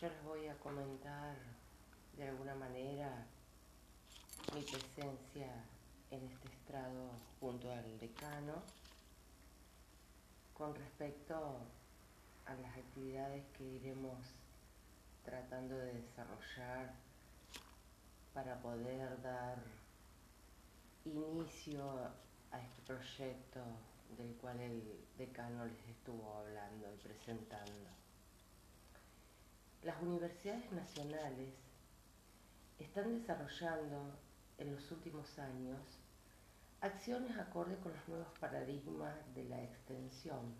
yo les voy a comentar de alguna manera mi presencia en este estrado junto al decano con respecto a las actividades que iremos tratando de desarrollar para poder dar inicio a este proyecto del cual el decano les estuvo hablando y presentando. Las universidades nacionales están desarrollando en los últimos años acciones acorde con los nuevos paradigmas de la extensión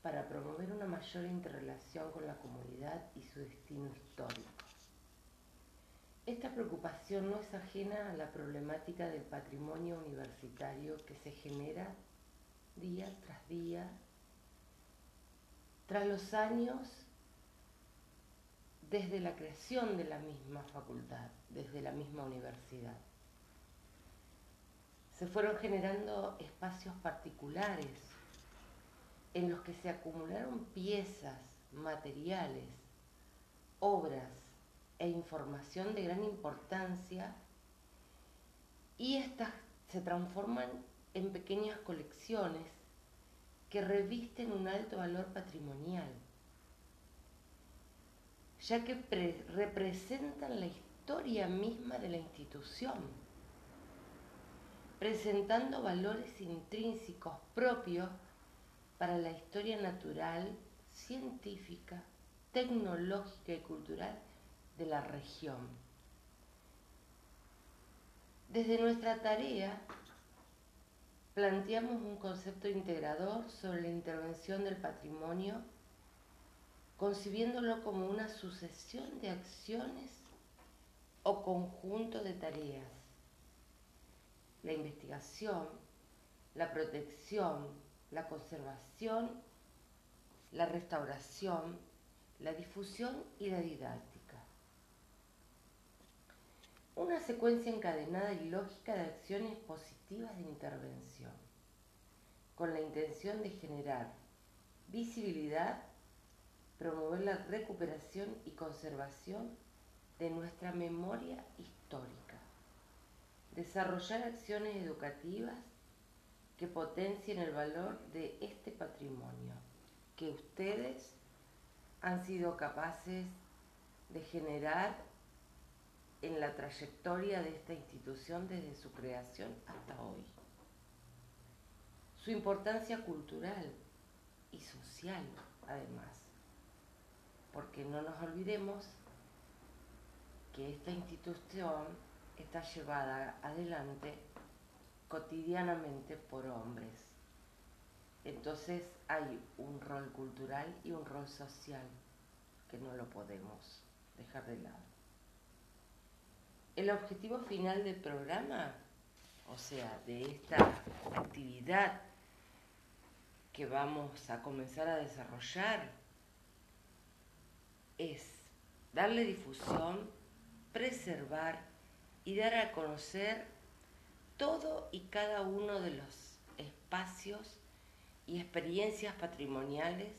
para promover una mayor interrelación con la comunidad y su destino histórico. Esta preocupación no es ajena a la problemática del patrimonio universitario que se genera día tras día, tras los años desde la creación de la misma facultad, desde la misma universidad. Se fueron generando espacios particulares en los que se acumularon piezas, materiales, obras e información de gran importancia y estas se transforman en pequeñas colecciones que revisten un alto valor patrimonial, ya que representan la historia misma de la institución, presentando valores intrínsecos propios para la historia natural, científica, tecnológica y cultural de la región. Desde nuestra tarea planteamos un concepto integrador sobre la intervención del patrimonio, concibiéndolo como una sucesión de acciones o conjunto de tareas. La investigación, la protección, la conservación, la restauración, la difusión y la didáctica. Una secuencia encadenada y lógica de acciones positivas de intervención, con la intención de generar visibilidad, promover la recuperación y conservación de nuestra memoria histórica, desarrollar acciones educativas que potencien el valor de este patrimonio que ustedes han sido capaces de generar en la trayectoria de esta institución desde su creación hasta hoy. Su importancia cultural y social, además, porque no nos olvidemos que esta institución está llevada adelante cotidianamente por hombres. Entonces hay un rol cultural y un rol social que no lo podemos dejar de lado. El objetivo final del programa, o sea, de esta actividad que vamos a comenzar a desarrollar, es darle difusión, preservar y dar a conocer todo y cada uno de los espacios y experiencias patrimoniales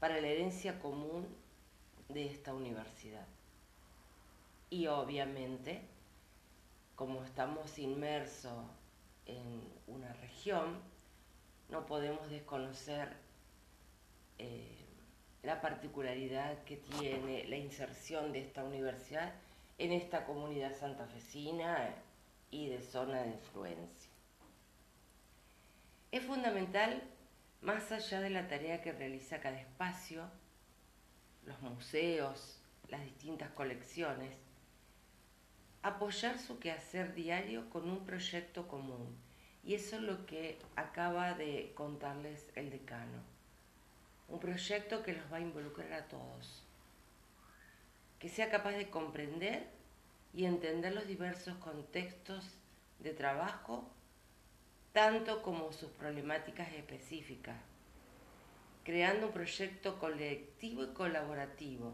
para la herencia común de esta universidad. Y obviamente, como estamos inmersos en una región, no podemos desconocer eh, la particularidad que tiene la inserción de esta universidad en esta comunidad santafesina y de zona de influencia. Es fundamental, más allá de la tarea que realiza cada espacio, los museos, las distintas colecciones, apoyar su quehacer diario con un proyecto común. Y eso es lo que acaba de contarles el decano. Un proyecto que los va a involucrar a todos. Que sea capaz de comprender y entender los diversos contextos de trabajo, tanto como sus problemáticas específicas, creando un proyecto colectivo y colaborativo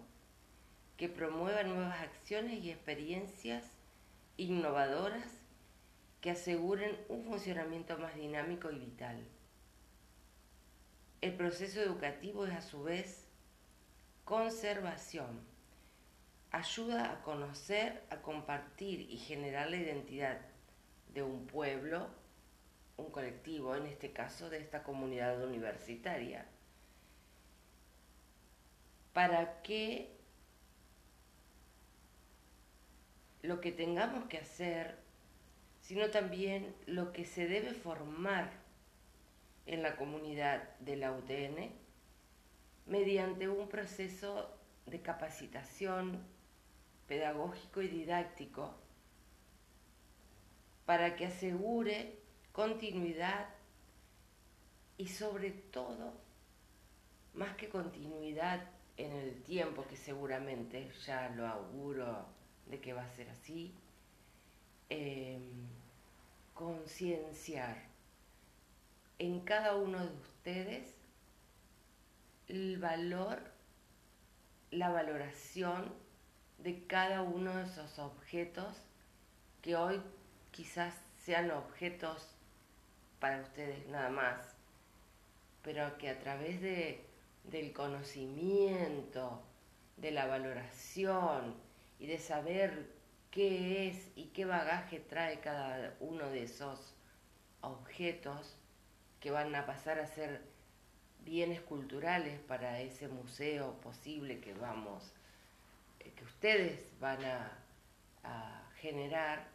que promueva nuevas acciones y experiencias innovadoras que aseguren un funcionamiento más dinámico y vital. El proceso educativo es a su vez conservación. Ayuda a conocer, a compartir y generar la identidad de un pueblo, un colectivo, en este caso de esta comunidad universitaria, para que lo que tengamos que hacer, sino también lo que se debe formar en la comunidad de la UTN mediante un proceso de capacitación pedagógico y didáctico para que asegure continuidad y sobre todo, más que continuidad en el tiempo, que seguramente ya lo auguro de que va a ser así, em, concienciar en cada uno de ustedes el valor, la valoración de cada uno de esos objetos que hoy quizás sean objetos para ustedes nada más, pero que a través de, del conocimiento, de la valoración y de saber qué es y qué bagaje trae cada uno de esos objetos que van a pasar a ser bienes culturales para ese museo posible que vamos, eh, que ustedes van a, a generar,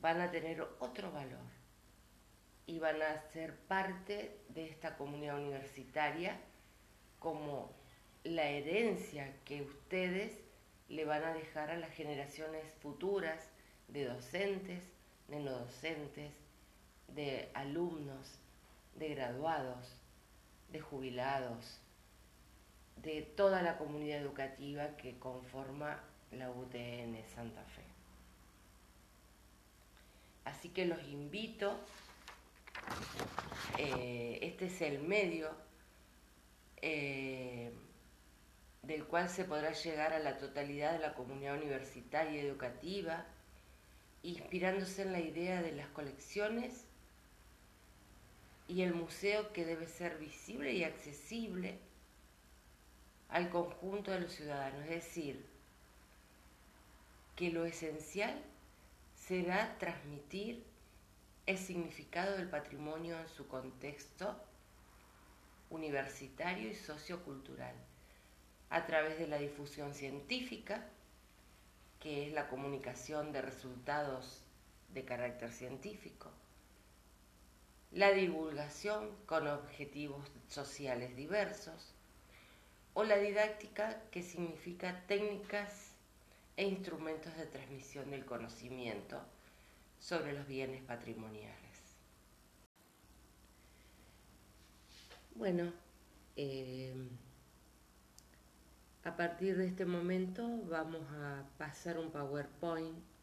van a tener otro valor y van a ser parte de esta comunidad universitaria como la herencia que ustedes le van a dejar a las generaciones futuras de docentes, de no docentes, de alumnos, de graduados, de jubilados, de toda la comunidad educativa que conforma la UTN Santa Fe. Así que los invito, eh, este es el medio eh, del cual se podrá llegar a la totalidad de la comunidad universitaria y educativa, inspirándose en la idea de las colecciones y el museo que debe ser visible y accesible al conjunto de los ciudadanos. Es decir, que lo esencial será transmitir el significado del patrimonio en su contexto universitario y sociocultural, a través de la difusión científica, que es la comunicación de resultados de carácter científico, la divulgación con objetivos sociales diversos, o la didáctica que significa técnicas e instrumentos de transmisión del conocimiento sobre los bienes patrimoniales. Bueno, eh, a partir de este momento vamos a pasar un PowerPoint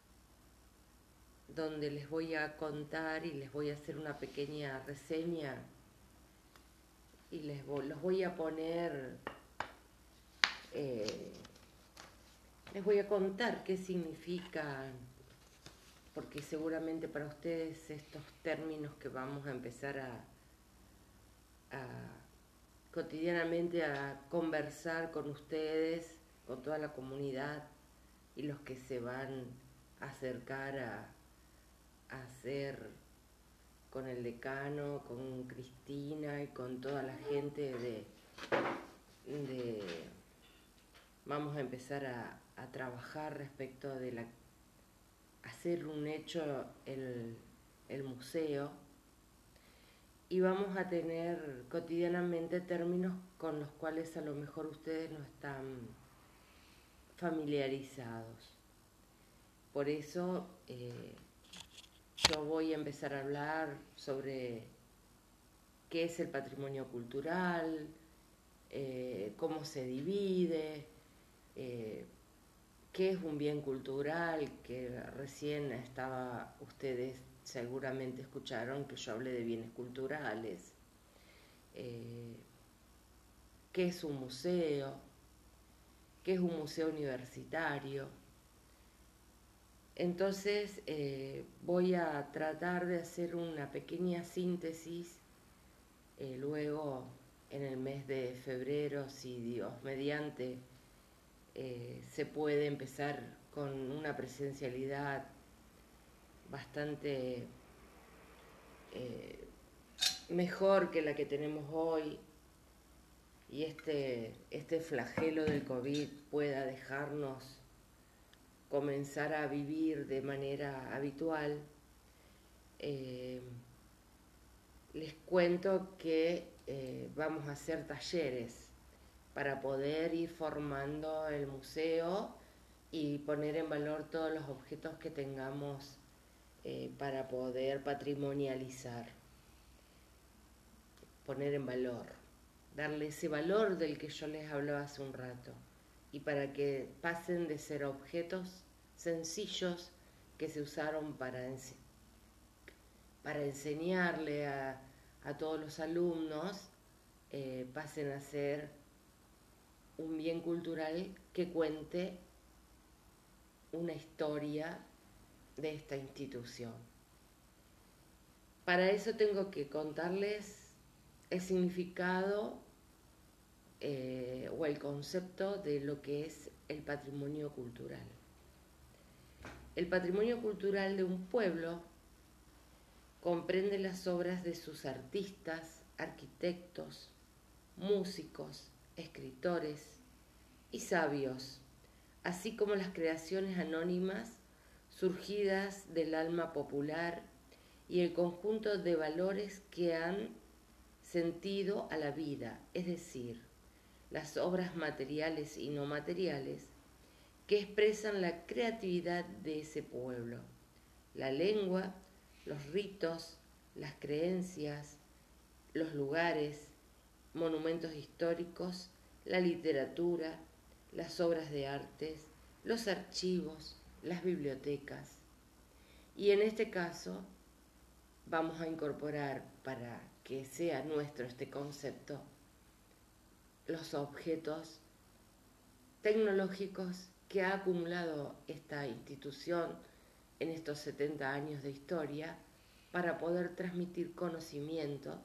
donde les voy a contar y les voy a hacer una pequeña reseña y les los voy a poner, eh, les voy a contar qué significa, porque seguramente para ustedes estos términos que vamos a empezar a, a cotidianamente a conversar con ustedes, con toda la comunidad y los que se van a acercar a, hacer con el decano, con Cristina y con toda la gente de, vamos a empezar a, trabajar respecto de la hacer un hecho el, el museo y vamos a tener cotidianamente términos con los cuales a lo mejor ustedes no están familiarizados. Por eso eh, yo voy a empezar a hablar sobre qué es el patrimonio cultural, eh, cómo se divide, eh, qué es un bien cultural, que recién estaba ustedes seguramente escucharon que yo hablé de bienes culturales, eh, qué es un museo, qué es un museo universitario, entonces eh, voy a tratar de hacer una pequeña síntesis, eh, luego en el mes de febrero, si Dios mediante eh, se puede empezar con una presencialidad bastante mejor que la que tenemos hoy y este, este flagelo del COVID pueda dejarnos comenzar a vivir de manera habitual, eh, les cuento que eh, vamos a hacer talleres para poder ir formando el museo y poner en valor todos los objetos que tengamos eh, para poder patrimonializar, poner en valor, darle ese valor del que yo les hablaba hace un rato y para que pasen de ser objetos sencillos que se usaron para, para enseñarle a, todos los alumnos, eh, pasen a ser un bien cultural que cuente una historia de esta institución. Para eso tengo que contarles el significado eh, o el concepto de lo que es el patrimonio cultural. El patrimonio cultural de un pueblo comprende las obras de sus artistas, arquitectos, músicos, escritores y sabios, así como las creaciones anónimas surgidas del alma popular y el conjunto de valores que han sentido a la vida, es decir, las obras materiales y no materiales que expresan la creatividad de ese pueblo, la lengua, los ritos, las creencias, los lugares, monumentos históricos, la literatura, las obras de artes, los archivos, las bibliotecas. Y en este caso vamos a incorporar para que sea nuestro este concepto los objetos tecnológicos que ha acumulado esta institución en estos 70 años de historia para poder transmitir conocimiento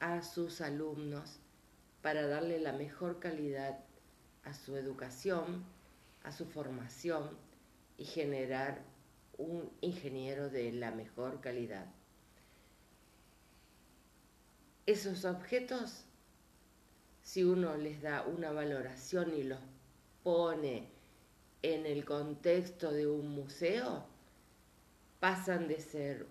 a sus alumnos, para darle la mejor calidad a su educación, a su formación y generar un ingeniero de la mejor calidad. Esos objetos, si uno les da una valoración y los pone en el contexto de un museo, pasan de ser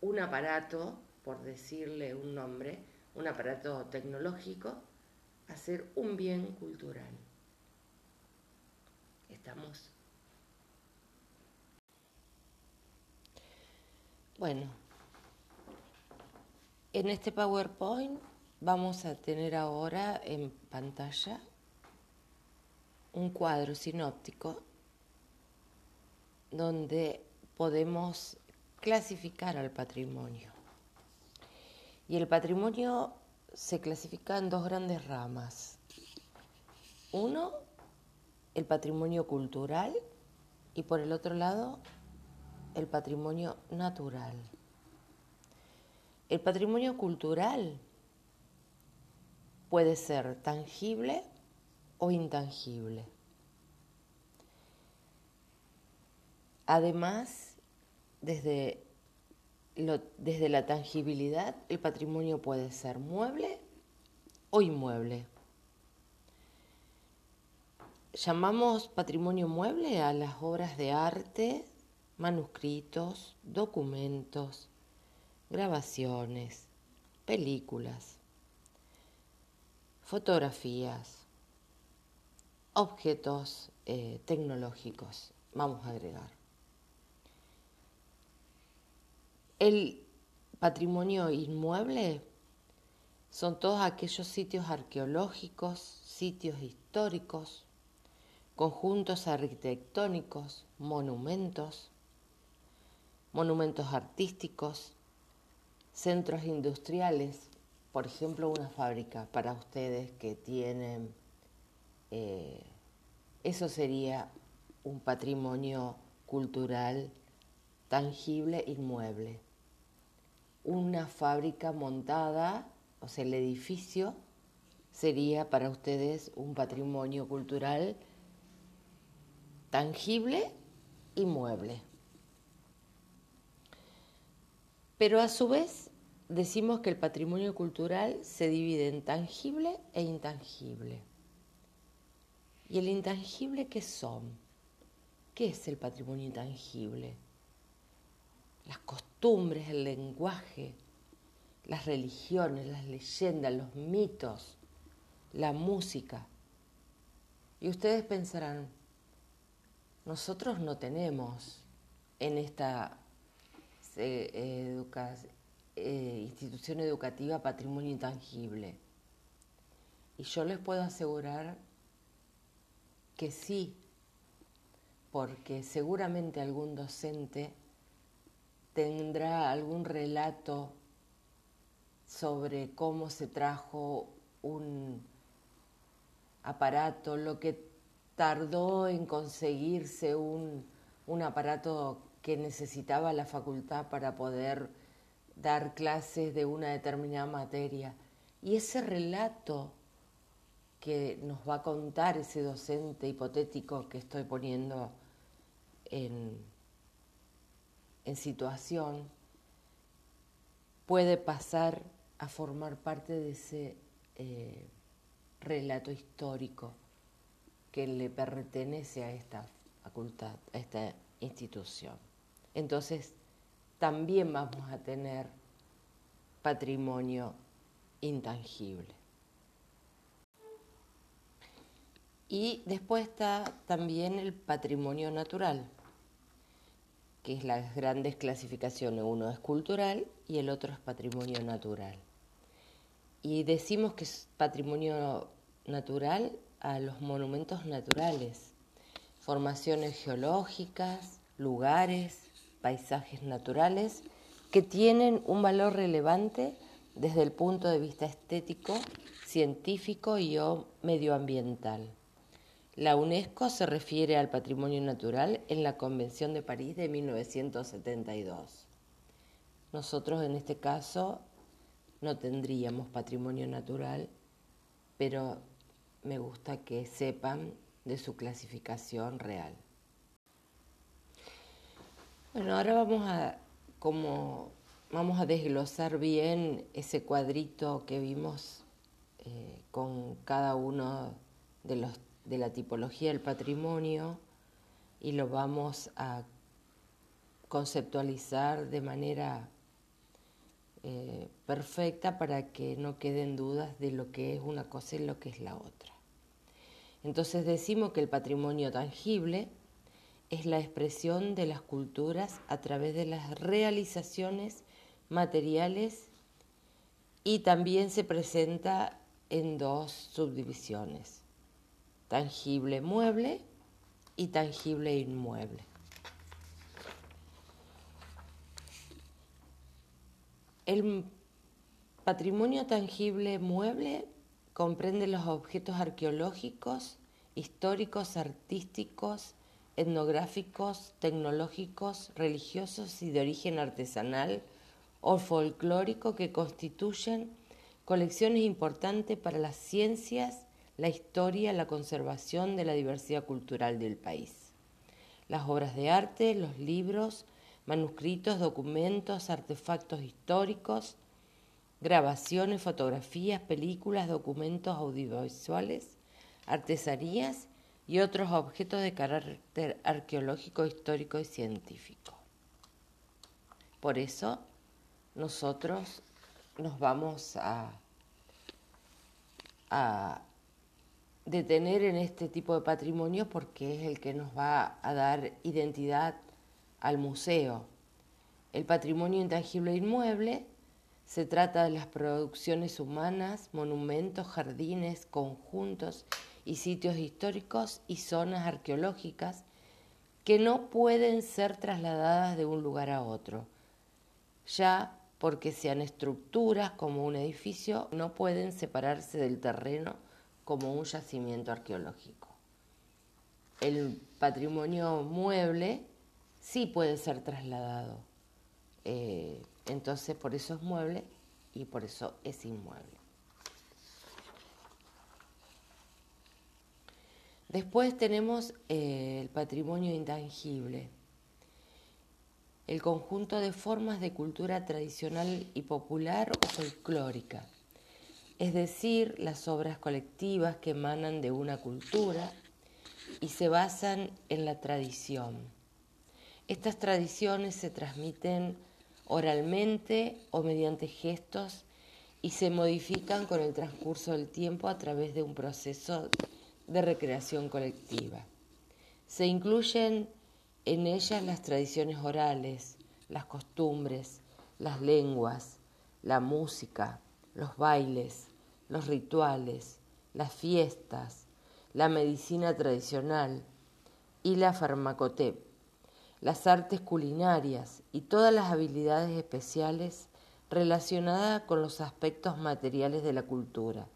un aparato, por decirle un nombre, un aparato tecnológico, a ser un bien cultural. ¿Estamos? Bueno, en este PowerPoint vamos a tener ahora en pantalla un cuadro sinóptico donde podemos clasificar al patrimonio. Y el patrimonio se clasifica en dos grandes ramas. Uno, el patrimonio cultural y por el otro lado, el patrimonio natural. El patrimonio cultural puede ser tangible o intangible. Además, desde, desde la tangibilidad, el patrimonio puede ser mueble o inmueble. Llamamos patrimonio mueble a las obras de arte, manuscritos, documentos, grabaciones, películas, fotografías, objetos eh, tecnológicos, vamos a agregar. El patrimonio inmueble son todos aquellos sitios arqueológicos, sitios históricos, conjuntos arquitectónicos, monumentos, monumentos artísticos, centros industriales, por ejemplo una fábrica para ustedes que tienen eh, eso sería un patrimonio cultural tangible, inmueble. Una fábrica montada o sea, el edificio sería para ustedes un patrimonio cultural tangible y mueble. Pero a su vez decimos que el patrimonio cultural se divide en tangible e intangible. ¿Y el intangible qué son? ¿Qué es el patrimonio intangible? Las costumbres, el lenguaje, las religiones, las leyendas, los mitos, la música. Y ustedes pensarán, nosotros no tenemos en esta eh, eh, institución educativa patrimonio intangible. Y yo les puedo asegurar que sí, porque seguramente algún docente tendrá algún relato sobre cómo se trajo un aparato, lo que tardó en conseguirse un, aparato que necesitaba la facultad para poder dar clases de una determinada materia. Y ese relato que nos va a contar ese docente hipotético que estoy poniendo en, situación, puede pasar a formar parte de ese eh, relato histórico que le pertenece a esta facultad, a esta institución. Entonces, también vamos a tener patrimonio intangible. Y después está también el patrimonio natural, que es las grandes clasificaciones. Uno es cultural y el otro es patrimonio natural. Y decimos que es patrimonio natural a los monumentos naturales, formaciones geológicas, lugares, paisajes naturales que tienen un valor relevante desde el punto de vista estético, científico y medioambiental. La UNESCO se refiere al patrimonio natural en la Convención de París de 1972. Nosotros en este caso no tendríamos patrimonio natural, pero me gusta que sepan de su clasificación real. Bueno, ahora vamos a como vamos a desglosar bien ese cuadrito que vimos eh, con cada uno de los de la tipología del patrimonio y lo vamos a conceptualizar de manera eh, perfecta para que no queden dudas de lo que es una cosa y lo que es la otra. Entonces decimos que el patrimonio tangible es la expresión de las culturas a través de las realizaciones materiales y también se presenta en dos subdivisiones, tangible mueble y tangible inmueble. El patrimonio tangible mueble comprende los objetos arqueológicos, históricos, artísticos, etnográficos, tecnológicos, religiosos y de origen artesanal o folclórico que constituyen colecciones importantes para las ciencias, la historia, la conservación de la diversidad cultural del país. Las obras de arte, los libros, manuscritos, documentos, artefactos históricos, grabaciones, fotografías, películas, documentos audiovisuales, artesanías y otros objetos de carácter arqueológico, histórico y científico. Por eso nosotros nos vamos a, a detener en este tipo de patrimonio porque es el que nos va a dar identidad al museo. El patrimonio intangible e inmueble se trata de las producciones humanas, monumentos, jardines, conjuntos y sitios históricos y zonas arqueológicas que no pueden ser trasladadas de un lugar a otro, ya porque sean estructuras como un edificio, no pueden separarse del terreno como un yacimiento arqueológico. El patrimonio mueble sí puede ser trasladado. Eh, entonces, por eso es mueble y por eso es inmueble. Después tenemos eh, el patrimonio intangible, el conjunto de formas de cultura tradicional y popular o folclórica, es decir, las obras colectivas que emanan de una cultura y se basan en la tradición. Estas tradiciones se transmiten oralmente o mediante gestos y se modifican con el transcurso del tiempo a través de un proceso de recreación colectiva. Se incluyen en ellas las tradiciones orales, las costumbres, las lenguas, la música, los bailes, los rituales, las fiestas, la medicina tradicional y la farmacotep, las artes culinarias y todas las habilidades especiales relacionadas con los aspectos materiales de la cultura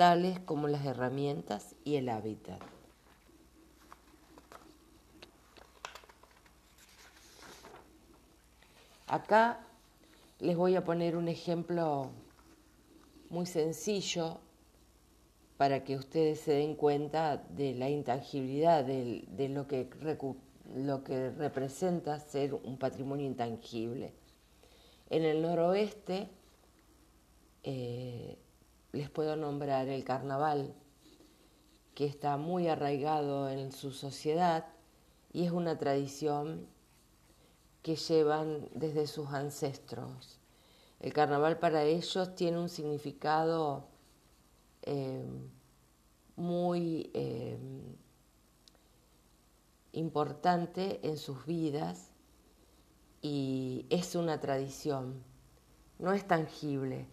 tales como las herramientas y el hábitat. Acá les voy a poner un ejemplo muy sencillo para que ustedes se den cuenta de la intangibilidad de, lo, que, representa ser un patrimonio intangible. En el noroeste eh, les puedo nombrar el carnaval, que está muy arraigado en su sociedad y es una tradición que llevan desde sus ancestros. El carnaval para ellos tiene un significado eh, muy eh, importante en sus vidas y es una tradición, no es tangible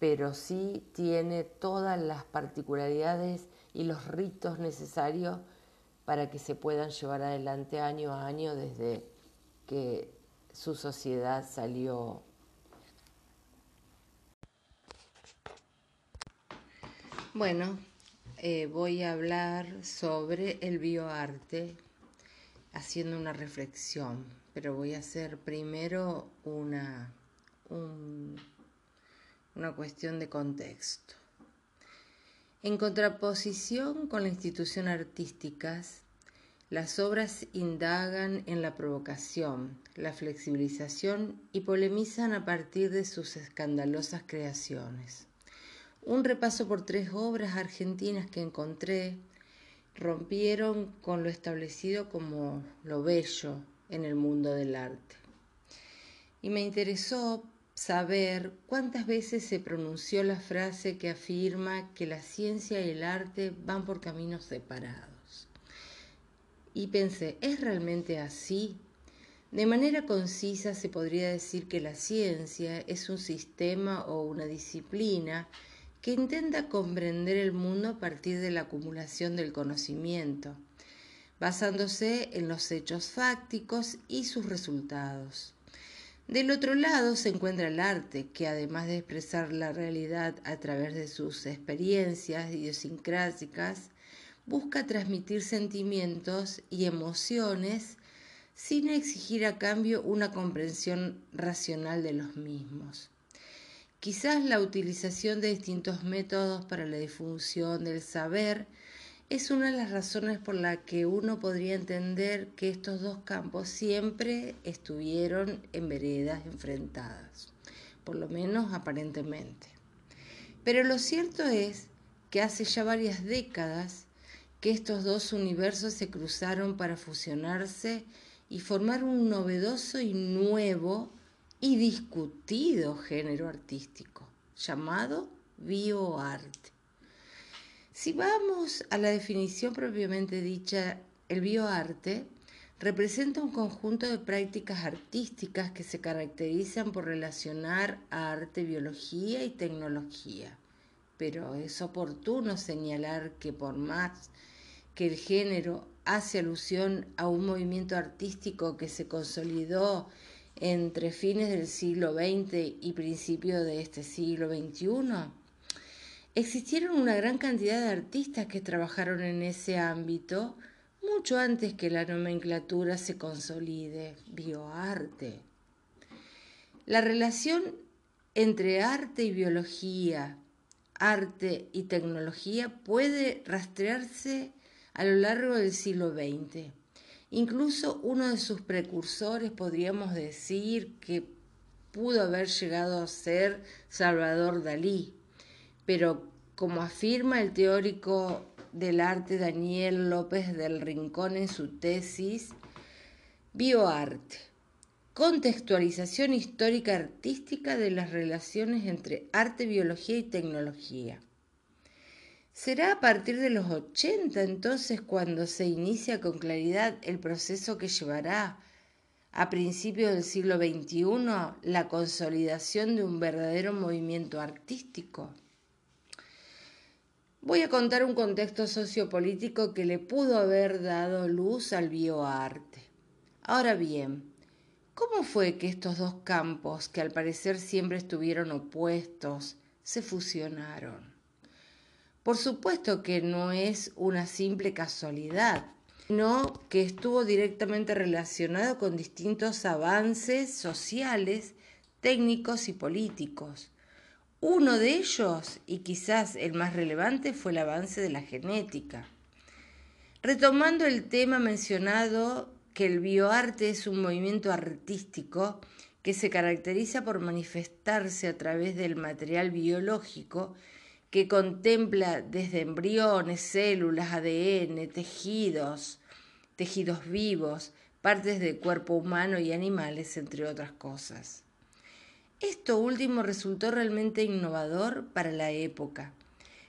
pero sí tiene todas las particularidades y los ritos necesarios para que se puedan llevar adelante año a año desde que su sociedad salió. Bueno, eh, voy a hablar sobre el bioarte haciendo una reflexión, pero voy a hacer primero una, un una cuestión de contexto. En contraposición con las instituciones artísticas, las obras indagan en la provocación, la flexibilización y polemizan a partir de sus escandalosas creaciones. Un repaso por tres obras argentinas que encontré rompieron con lo establecido como lo bello en el mundo del arte. Y me interesó saber cuántas veces se pronunció la frase que afirma que la ciencia y el arte van por caminos separados. Y pensé, ¿es realmente así? De manera concisa se podría decir que la ciencia es un sistema o una disciplina que intenta comprender el mundo a partir de la acumulación del conocimiento, basándose en los hechos fácticos y sus resultados. Del otro lado se encuentra el arte, que además de expresar la realidad a través de sus experiencias idiosincrásicas, busca transmitir sentimientos y emociones sin exigir a cambio una comprensión racional de los mismos. Quizás la utilización de distintos métodos para la difusión del saber es una de las razones por la que uno podría entender que estos dos campos siempre estuvieron en veredas enfrentadas, por lo menos aparentemente. Pero lo cierto es que hace ya varias décadas que estos dos universos se cruzaron para fusionarse y formar un novedoso y nuevo y discutido género artístico llamado bioarte. Si vamos a la definición propiamente dicha, el bioarte representa un conjunto de prácticas artísticas que se caracterizan por relacionar arte, biología y tecnología. Pero es oportuno señalar que por más que el género hace alusión a un movimiento artístico que se consolidó entre fines del siglo XX y principios de este siglo XXI, Existieron una gran cantidad de artistas que trabajaron en ese ámbito mucho antes que la nomenclatura se consolide, bioarte. La relación entre arte y biología, arte y tecnología puede rastrearse a lo largo del siglo XX. Incluso uno de sus precursores podríamos decir que pudo haber llegado a ser Salvador Dalí, pero como afirma el teórico del arte Daniel López del Rincón en su tesis, Bioarte, contextualización histórica artística de las relaciones entre arte, biología y tecnología. Será a partir de los 80 entonces cuando se inicia con claridad el proceso que llevará a principios del siglo XXI la consolidación de un verdadero movimiento artístico. Voy a contar un contexto sociopolítico que le pudo haber dado luz al bioarte. Ahora bien, ¿cómo fue que estos dos campos, que al parecer siempre estuvieron opuestos, se fusionaron? Por supuesto que no es una simple casualidad, sino que estuvo directamente relacionado con distintos avances sociales, técnicos y políticos. Uno de ellos, y quizás el más relevante, fue el avance de la genética. Retomando el tema mencionado, que el bioarte es un movimiento artístico que se caracteriza por manifestarse a través del material biológico que contempla desde embriones, células, ADN, tejidos, tejidos vivos, partes del cuerpo humano y animales, entre otras cosas. Esto último resultó realmente innovador para la época,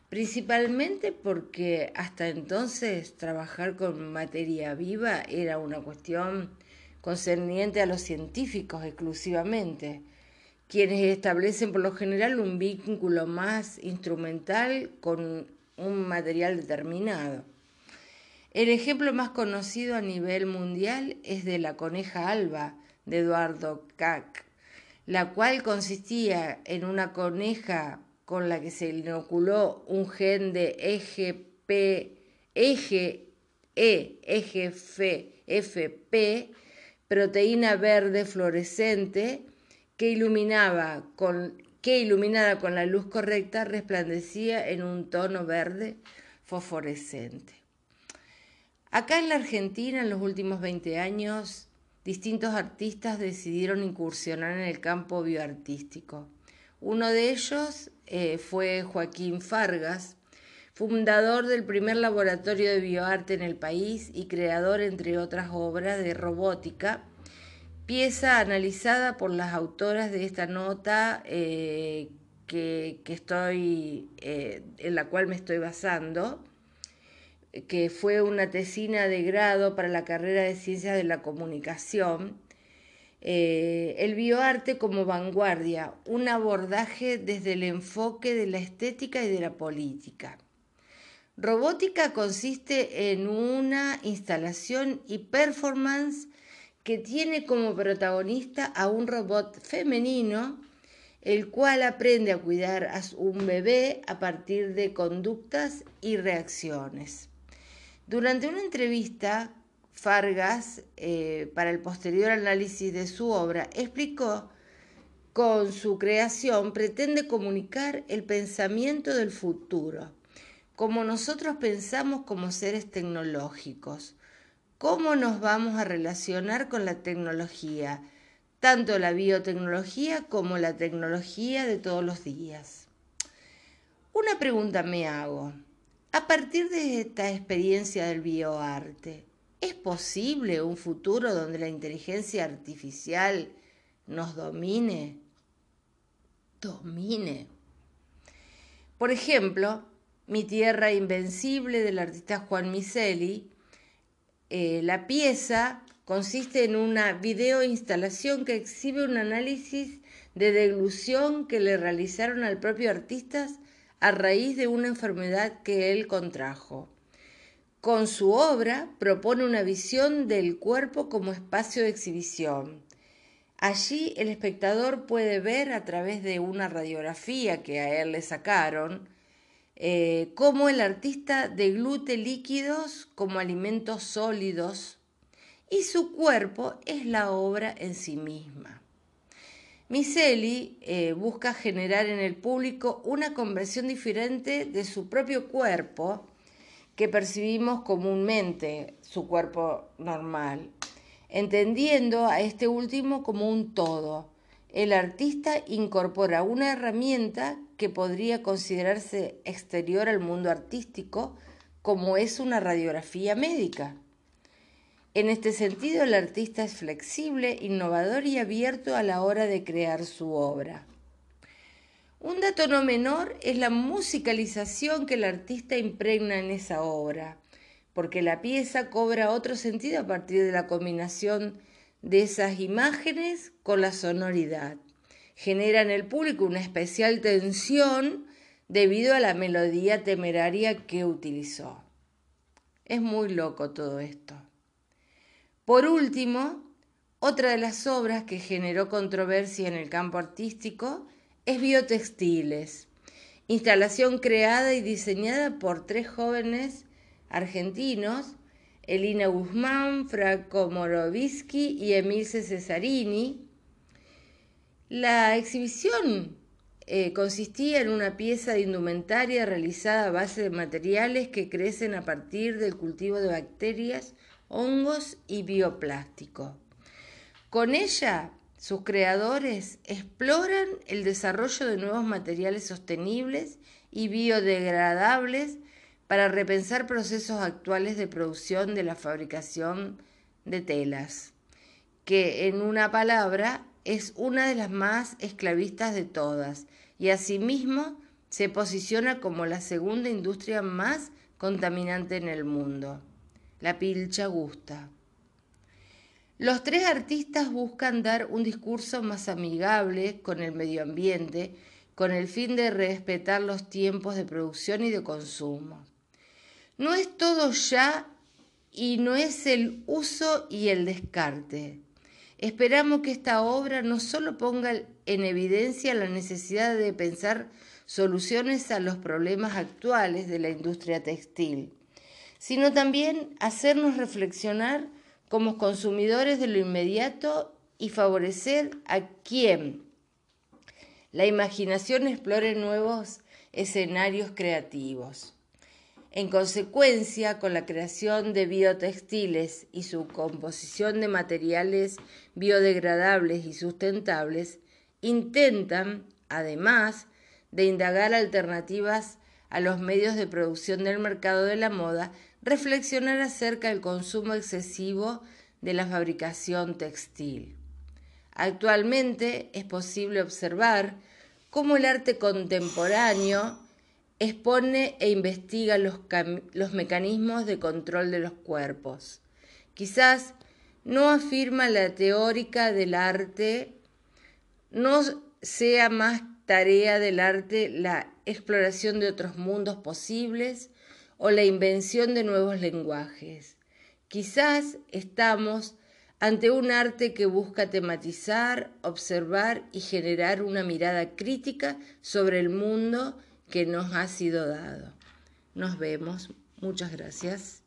principalmente porque hasta entonces trabajar con materia viva era una cuestión concerniente a los científicos exclusivamente, quienes establecen por lo general un vínculo más instrumental con un material determinado. El ejemplo más conocido a nivel mundial es de la coneja alba de Eduardo Kac, la cual consistía en una coneja con la que se inoculó un gen de EGP, eje E, EGFP, proteína verde fluorescente, que iluminaba con que iluminada con la luz correcta resplandecía en un tono verde fosforescente. Acá en la Argentina, en los últimos 20 años, distintos artistas decidieron incursionar en el campo bioartístico. Uno de ellos eh, fue Joaquín Fargas, fundador del primer laboratorio de bioarte en el país y creador, entre otras obras, de robótica pieza analizada por las autoras de esta nota eh, que, estoy, eh, en la cual me estoy basando, que fue una tesina de grado para la carrera de Ciencias de la Comunicación, eh, el bioarte como vanguardia, un abordaje desde el enfoque de la estética y de la política. Robótica consiste en una instalación y performance que tiene como protagonista a un robot femenino, el cual aprende a cuidar a un bebé a partir de conductas y reacciones. Durante una entrevista, Fargas, eh, para el posterior análisis de su obra, explicó con su creación pretende comunicar el pensamiento del futuro, como nosotros pensamos como seres tecnológicos cómo nos vamos a relacionar con la tecnología, tanto la biotecnología como la tecnología de todos los días. Una pregunta me hago. A partir de esta experiencia del bioarte, ¿es posible un futuro donde la inteligencia artificial nos domine? Domine. Por ejemplo, Mi Tierra Invencible del artista Juan Miseli eh, la pieza consiste en una videoinstalación que exhibe un análisis de deglución que le realizaron al propio artista a raíz de una enfermedad que él contrajo. Con su obra propone una visión del cuerpo como espacio de exhibición. Allí el espectador puede ver a través de una radiografía que a él le sacaron eh, cómo el artista deglute líquidos como alimentos sólidos y su cuerpo es la obra en sí misma. Miseli eh, busca generar en el público una conversión diferente de su propio cuerpo que percibimos comúnmente, su cuerpo normal, entendiendo a este último como un todo. El artista incorpora una herramienta que podría considerarse exterior al mundo artístico, como es una radiografía médica. En este sentido, el artista es flexible, innovador y abierto a la hora de crear su obra. Un dato no menor es la musicalización que el artista impregna en esa obra, porque la pieza cobra otro sentido a partir de la combinación de esas imágenes con la sonoridad. Genera en el público una especial tensión debido a la melodía temeraria que utilizó. Es muy loco todo esto. Por último, otra de las obras que generó controversia en el campo artístico es Biotextiles, instalación creada y diseñada por tres jóvenes argentinos, Elina Guzmán, Franco Morovitsky y Emilce Cesarini. La exhibición eh, consistía en una pieza de indumentaria realizada a base de materiales que crecen a partir del cultivo de bacterias hongos y bioplástico. Con ella, sus creadores exploran el desarrollo de nuevos materiales sostenibles y biodegradables para repensar procesos actuales de producción de la fabricación de telas, que en una palabra es una de las más esclavistas de todas y asimismo se posiciona como la segunda industria más contaminante en el mundo la pilcha gusta. Los tres artistas buscan dar un discurso más amigable con el medio ambiente, con el fin de respetar los tiempos de producción y de consumo. No es todo ya y no es el uso y el descarte. Esperamos que esta obra no solo ponga en evidencia la necesidad de pensar soluciones a los problemas actuales de la industria textil, sino también hacernos reflexionar como consumidores de lo inmediato y favorecer a quien la imaginación explore nuevos escenarios creativos. En consecuencia, con la creación de biotextiles y su composición de materiales biodegradables y sustentables, intentan, además de indagar alternativas a los medios de producción del mercado de la moda, reflexionar acerca del consumo excesivo de la fabricación textil. Actualmente es posible observar cómo el arte contemporáneo expone e investiga los, los, mecanismos de control de los cuerpos. Quizás no afirma la teórica del arte, no sea más tarea del arte la exploración de otros mundos posibles o la invención de nuevos lenguajes. Quizás estamos ante un arte que busca tematizar, observar y generar una mirada crítica sobre el mundo que nos ha sido dado. Nos vemos. Muchas gracias.